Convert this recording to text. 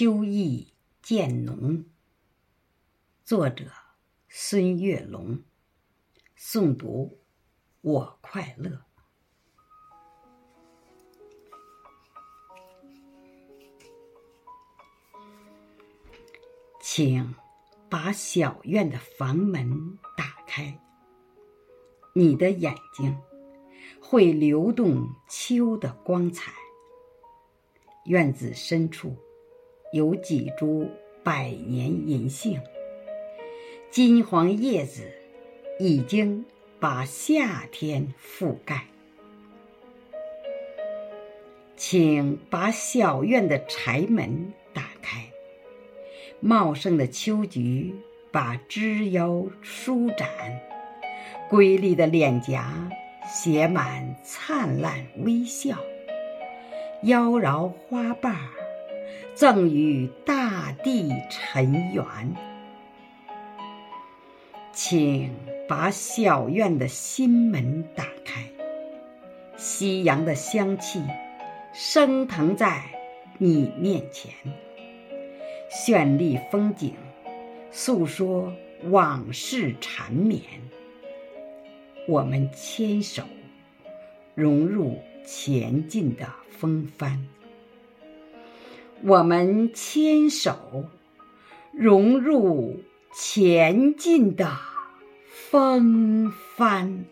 秋意渐浓。作者：孙月龙。诵读：我快乐。请把小院的房门打开，你的眼睛会流动秋的光彩。院子深处有几株百年银杏，金黄叶子已经把夏天覆盖。请把小院的柴门打开，茂盛的秋菊把枝腰舒展，瑰丽的脸颊写满灿烂微笑。妖娆花瓣儿，赠与大地尘缘。请把小院的心门打开，夕阳的香气升腾在你面前。绚丽风景，诉说往事缠绵。我们牵手，融入前进的。风帆，我们牵手，融入前进的风帆。